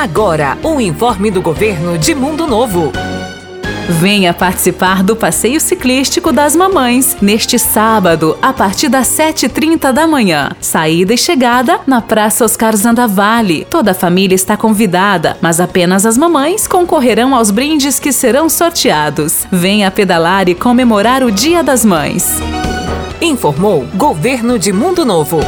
Agora, o informe do governo de Mundo Novo. Venha participar do passeio ciclístico das mamães neste sábado, a partir das 7h30 da manhã. Saída e chegada na Praça Oscar Zandavalle. Toda a família está convidada, mas apenas as mamães concorrerão aos brindes que serão sorteados. Venha pedalar e comemorar o Dia das Mães. Informou Governo de Mundo Novo.